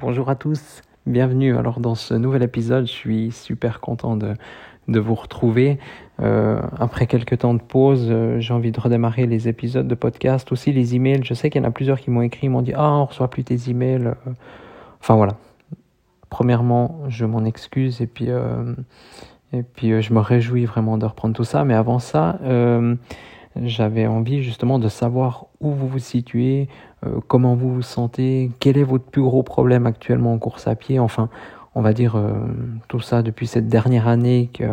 Bonjour à tous, bienvenue alors dans ce nouvel épisode. Je suis super content de, vous retrouver. Euh, après quelques temps de pause, euh, j'ai envie de redémarrer les épisodes de podcast, aussi les emails. Je sais qu'il y en a plusieurs qui m'ont écrit, m'ont dit Ah, on reçoit plus tes emails. Euh, enfin voilà. Premièrement, je m'en excuse et puis, et puis je me réjouis vraiment de reprendre tout ça. Mais avant ça, j'avais envie justement de savoir où vous vous situez, euh, comment vous vous sentez, quel est votre plus gros problème actuellement en course à pied, enfin, on va dire euh, tout ça depuis cette dernière année que,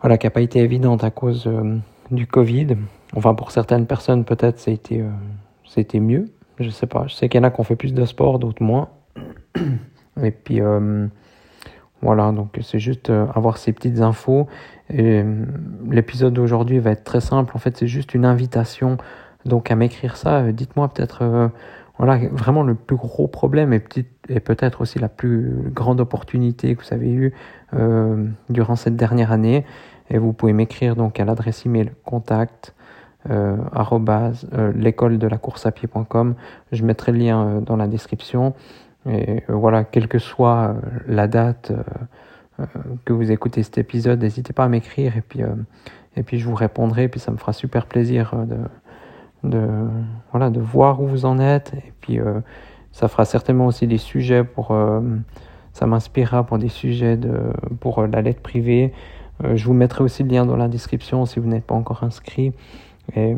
voilà, qui n'a pas été évidente à cause euh, du Covid. Enfin, pour certaines personnes, peut-être, ça a c'était mieux. Je sais pas. Je sais qu'il y en a qui ont fait plus de sport, d'autres moins. Et puis, voilà, donc c'est juste avoir ces petites infos. Et l'épisode d'aujourd'hui va être très simple. En fait, c'est juste une invitation donc à m'écrire ça, euh, dites-moi peut-être euh, voilà vraiment le plus gros problème et, et peut-être aussi la plus grande opportunité que vous avez eue euh, durant cette dernière année. Et vous pouvez m'écrire donc à l'adresse email contact euh, euh, l'école de la course à pied.com. Je mettrai le lien dans la description. Et voilà, quelle que soit la date que vous écoutez cet épisode, n'hésitez pas à m'écrire et puis, et puis je vous répondrai. Et puis ça me fera super plaisir de, de, voilà, de voir où vous en êtes. Et puis, euh, ça fera certainement aussi des sujets pour. Euh, ça m'inspirera pour des sujets de, pour euh, la lettre privée. je vous mettrai aussi le lien dans la description si vous n'êtes pas encore inscrit. Et,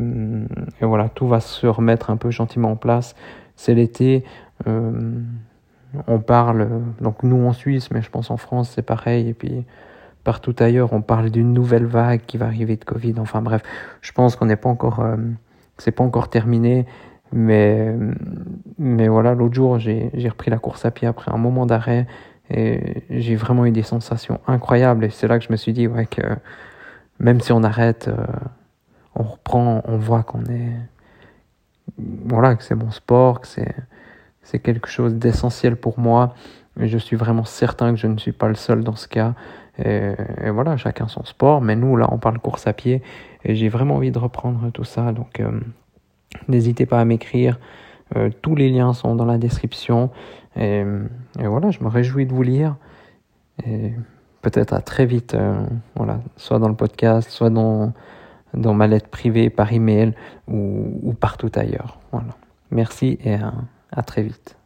voilà, tout va se remettre un peu gentiment en place. C'est l'été. On parle, donc nous en Suisse, mais je pense en France c'est pareil. Et puis partout ailleurs, on parle d'une nouvelle vague qui va arriver de Covid. Enfin bref, je pense qu'on n'est pas encore c'est pas encore terminé, mais, mais voilà, l'autre jour, j'ai repris la course à pied après un moment d'arrêt et j'ai vraiment eu des sensations incroyables. Et c'est là que je me suis dit, ouais, que même si on arrête, euh, on reprend, on voit qu'on est. Voilà, que c'est mon sport, que c'est quelque chose d'essentiel pour moi. Je suis vraiment certain que je ne suis pas le seul dans ce cas. Et, voilà, chacun son sport. Mais nous, là, on parle course à pied. Et j'ai vraiment envie de reprendre tout ça. Donc, euh, n'hésitez pas à m'écrire. Euh, tous les liens sont dans la description. Et, voilà, je me réjouis de vous lire. Et peut-être à très vite. Euh, voilà, soit dans le podcast, soit dans, ma lettre privée par email ou, ou partout ailleurs. Voilà. Merci et à très vite.